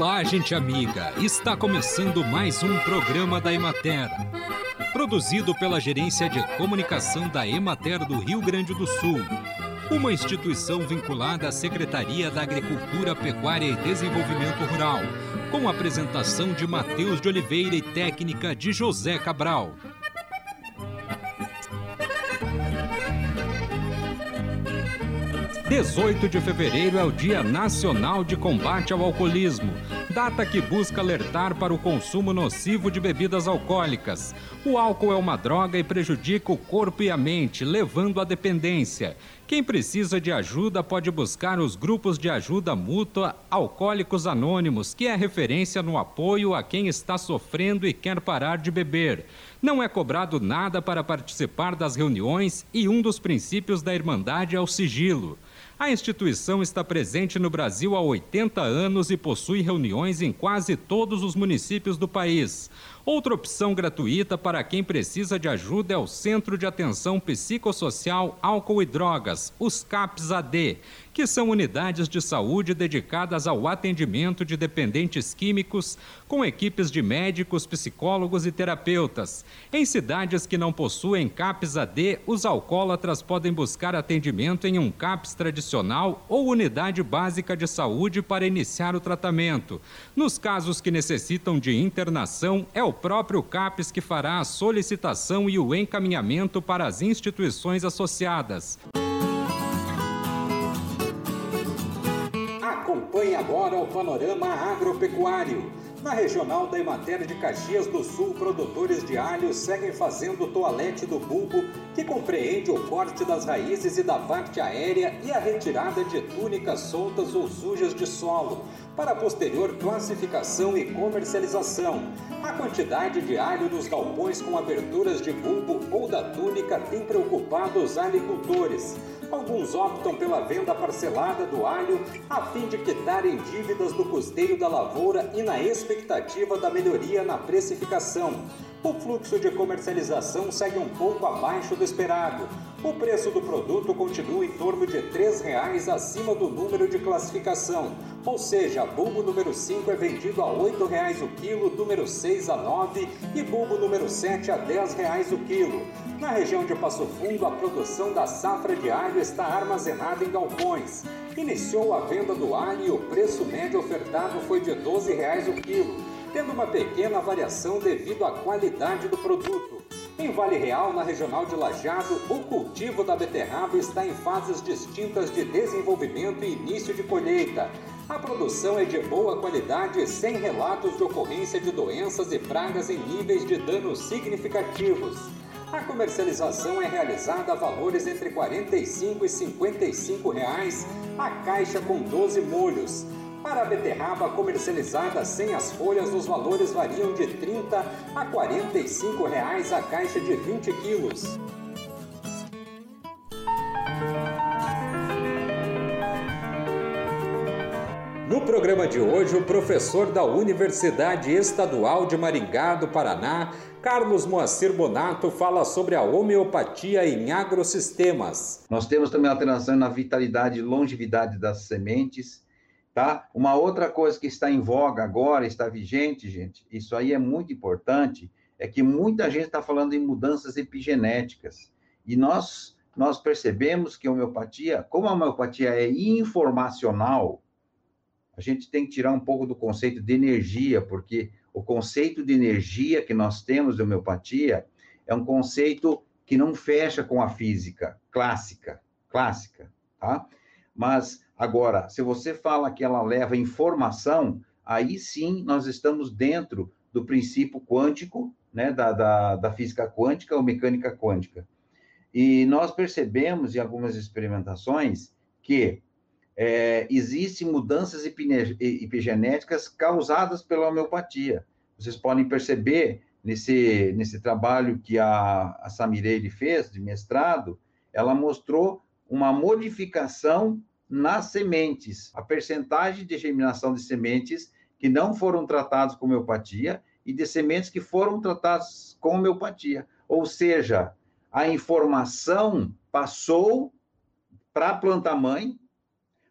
Olá, gente amiga! Está começando mais um programa da Emater. Produzido pela Gerência de Comunicação da Emater do Rio Grande do Sul. Uma instituição vinculada à Secretaria da Agricultura, Pecuária e Desenvolvimento Rural. Com apresentação de Matheus de Oliveira e técnica de José Cabral. 18 de fevereiro é o Dia Nacional de Combate ao Alcoolismo, data que busca alertar para o consumo nocivo de bebidas alcoólicas. O álcool é uma droga e prejudica o corpo e a mente, levando à dependência. Quem precisa de ajuda pode buscar os grupos de ajuda mútua Alcoólicos Anônimos, que é referência no apoio a quem está sofrendo e quer parar de beber. Não é cobrado nada para participar das reuniões e um dos princípios da Irmandade é o sigilo. A instituição está presente no Brasil há 80 anos e possui reuniões em quase todos os municípios do país. Outra opção gratuita para quem precisa de ajuda é o Centro de Atenção Psicossocial Álcool e Drogas, os CAPS-AD, que são unidades de saúde dedicadas ao atendimento de dependentes químicos, com equipes de médicos, psicólogos e terapeutas. Em cidades que não possuem CAPS-AD, os alcoólatras podem buscar atendimento em um CAPS tradicional ou unidade básica de saúde para iniciar o tratamento. Nos casos que necessitam de internação, é o próprio CAPES que fará a solicitação e o encaminhamento para as instituições associadas. Agora o panorama agropecuário. Na regional da Emater de Caxias do Sul, produtores de alho seguem fazendo o toalete do bulbo, que compreende o corte das raízes e da parte aérea e a retirada de túnicas soltas ou sujas de solo, para posterior classificação e comercialização. A quantidade de alho nos galpões com aberturas de bulbo ou da túnica tem preocupado os agricultores. Alguns optam pela venda parcelada do alho a fim de quitarem dívidas do custeio da lavoura e na expectativa da melhoria na precificação. O fluxo de comercialização segue um pouco abaixo do esperado. O preço do produto continua em torno de R$ 3,00 acima do número de classificação, ou seja, bulbo número 5 é vendido a R$ 8,00 o quilo, número 6 a R$ 9 e bulbo número 7 a R$ 10,00 o quilo. Na região de Passo Fundo, a produção da safra de alho está armazenada em galpões. Iniciou a venda do alho e o preço médio ofertado foi de R$ 12,00 o quilo, tendo uma pequena variação devido à qualidade do produto. Em Vale Real, na regional de Lajado, o cultivo da beterraba está em fases distintas de desenvolvimento e início de colheita. A produção é de boa qualidade, sem relatos de ocorrência de doenças e pragas em níveis de danos significativos. A comercialização é realizada a valores entre R$ 45 e 55 reais a caixa com 12 molhos. Para a beterraba comercializada sem as folhas, os valores variam de 30 a 45 reais a caixa de 20 quilos. No programa de hoje, o professor da Universidade Estadual de Maringá do Paraná, Carlos Moacir Bonato, fala sobre a homeopatia em agrosistemas. Nós temos também alteração na vitalidade e longevidade das sementes tá? Uma outra coisa que está em voga agora, está vigente, gente, isso aí é muito importante, é que muita gente está falando em mudanças epigenéticas. E nós, nós percebemos que a homeopatia, como a homeopatia é informacional, a gente tem que tirar um pouco do conceito de energia, porque o conceito de energia que nós temos de homeopatia é um conceito que não fecha com a física clássica, clássica, tá? Mas Agora, se você fala que ela leva informação, aí sim nós estamos dentro do princípio quântico, né, da, da, da física quântica ou mecânica quântica. E nós percebemos em algumas experimentações que é, existem mudanças epigenéticas causadas pela homeopatia. Vocês podem perceber nesse, nesse trabalho que a, a Samireille fez, de mestrado, ela mostrou uma modificação nas sementes, a percentagem de germinação de sementes que não foram tratadas com homeopatia e de sementes que foram tratadas com homeopatia. Ou seja, a informação passou para a planta mãe,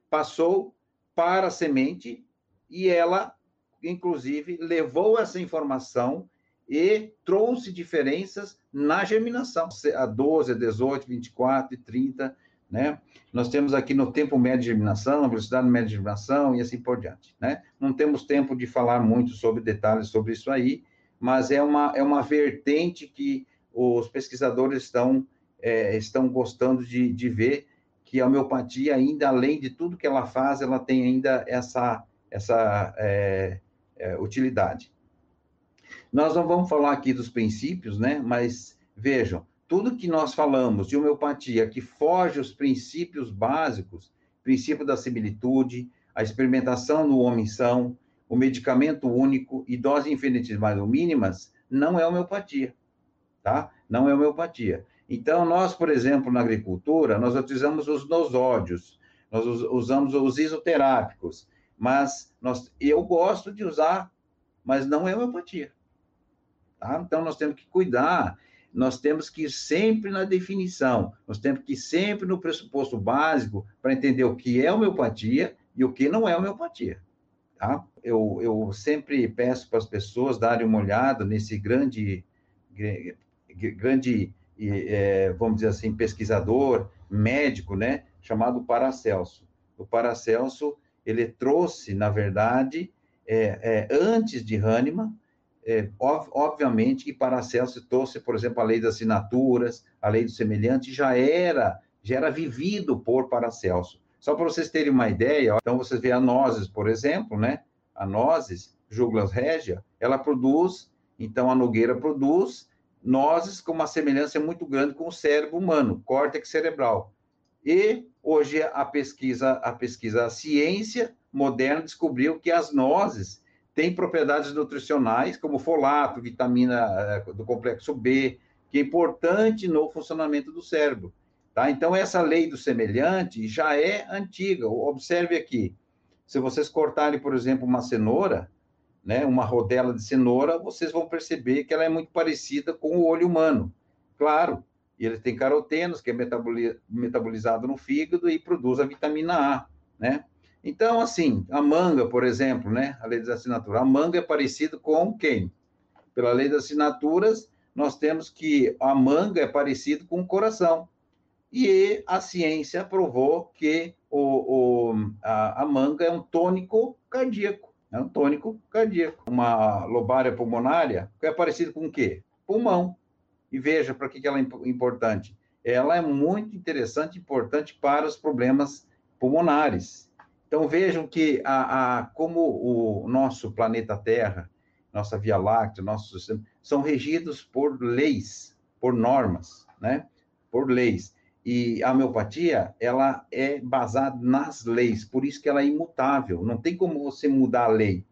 passou para a semente e ela inclusive, levou essa informação e trouxe diferenças na germinação, a 12, a 18, 24 e 30, né? Nós temos aqui no tempo médio de germinação, na velocidade média de germinação e assim por diante, né? Não temos tempo de falar muito sobre detalhes sobre isso aí, mas é uma, é uma vertente que os pesquisadores estão, é, estão gostando de, de ver que a homeopatia, ainda além de tudo que ela faz, ela tem ainda essa, essa é, é, utilidade. Nós não vamos falar aqui dos princípios, né? Mas vejam, tudo que nós falamos de homeopatia que foge os princípios básicos, princípio da similitude, a experimentação no homem-são, o medicamento único e doses infinitesimais ou mínimas, não é homeopatia, tá? Não é homeopatia. Então, nós, por exemplo, na agricultura, nós utilizamos os nosódios, nós usamos os isoterápicos, mas nós, eu gosto de usar, mas não é homeopatia. Tá? Então, nós temos que cuidar, nós temos que ir sempre na definição, nós temos que ir sempre no pressuposto básico para entender o que é homeopatia e o que não é homeopatia. Tá? Eu, eu sempre peço para as pessoas darem uma olhada nesse grande, grande é, vamos dizer assim, pesquisador, médico, né, chamado Paracelso. O Paracelso, ele trouxe, na verdade, é, é, antes de Hahnemann, é, obviamente que Paracelso trouxe, por exemplo, a lei das assinaturas, a lei do semelhante, já era, já era vivido por Paracelso. Só para vocês terem uma ideia, então vocês veem a nozes, por exemplo, né? A nozes, Juglas regia, ela produz, então a nogueira produz nozes com uma semelhança muito grande com o cérebro humano, córtex cerebral. E hoje a pesquisa, a pesquisa, a ciência moderna descobriu que as nozes tem propriedades nutricionais, como folato, vitamina eh, do complexo B, que é importante no funcionamento do cérebro. Tá? Então, essa lei do semelhante já é antiga. Observe aqui, se vocês cortarem, por exemplo, uma cenoura, né, uma rodela de cenoura, vocês vão perceber que ela é muito parecida com o olho humano. Claro, ele tem carotenos, que é metabolizado no fígado e produz a vitamina A, né? Então, assim, a manga, por exemplo, né? A lei das assinaturas. A manga é parecida com quem? Pela lei das assinaturas, nós temos que a manga é parecido com o coração. E a ciência provou que o, o a, a, manga é um tônico cardíaco. É um tônico cardíaco. Uma lobária pulmonária é parecido com o quê? Pulmão. E veja para que, que ela é importante. Ela é muito interessante, importante para os problemas pulmonares. Então vejam que a, a, como o nosso planeta Terra, nossa Via Láctea, nosso sistema, são regidos por leis, por normas, né? Por leis. E a homeopatia, ela é baseada nas leis, por isso que ela é imutável. Não tem como você mudar a lei.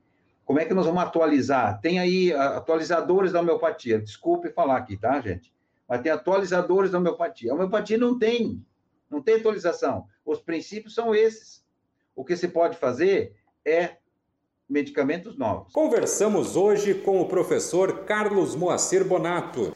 Como é que nós vamos atualizar? Tem aí atualizadores da homeopatia. Desculpe falar aqui, tá, gente? Mas tem atualizadores da homeopatia. A homeopatia não tem, não tem atualização. Os princípios são esses. O que se pode fazer é medicamentos novos. Conversamos hoje com o professor Carlos Moacir Bonato.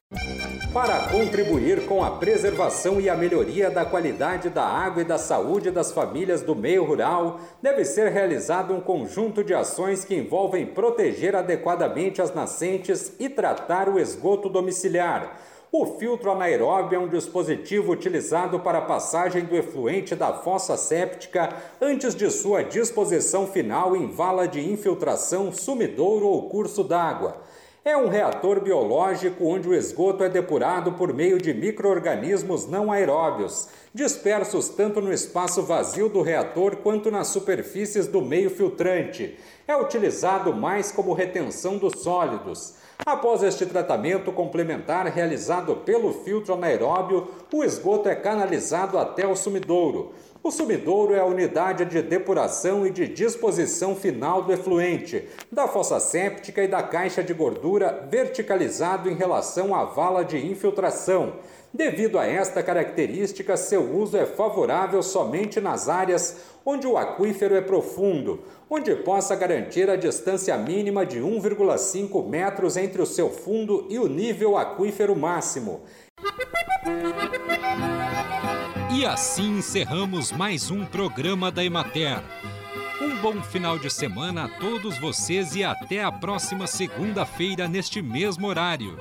Para contribuir com a preservação e a melhoria da qualidade da água e da saúde das famílias do meio rural, deve ser realizado um conjunto de ações que envolvem proteger adequadamente as nascentes e tratar o esgoto domiciliar o filtro anaeróbio é um dispositivo utilizado para a passagem do efluente da fossa séptica antes de sua disposição final em vala de infiltração, sumidouro ou curso d'água. É um reator biológico onde o esgoto é depurado por meio de microorganismos não aeróbios, dispersos tanto no espaço vazio do reator quanto nas superfícies do meio filtrante. É utilizado mais como retenção dos sólidos. Após este tratamento complementar realizado pelo filtro anaeróbio, o esgoto é canalizado até o sumidouro. O sumidouro é a unidade de depuração e de disposição final do efluente, da fossa séptica e da caixa de gordura verticalizado em relação à vala de infiltração. Devido a esta característica, seu uso é favorável somente nas áreas onde o aquífero é profundo, onde possa garantir a distância mínima de 1,5 metros entre o seu fundo e o nível aquífero máximo. E assim encerramos mais um programa da Emater Um bom final de semana a todos vocês e até a próxima segunda-feira neste mesmo horário.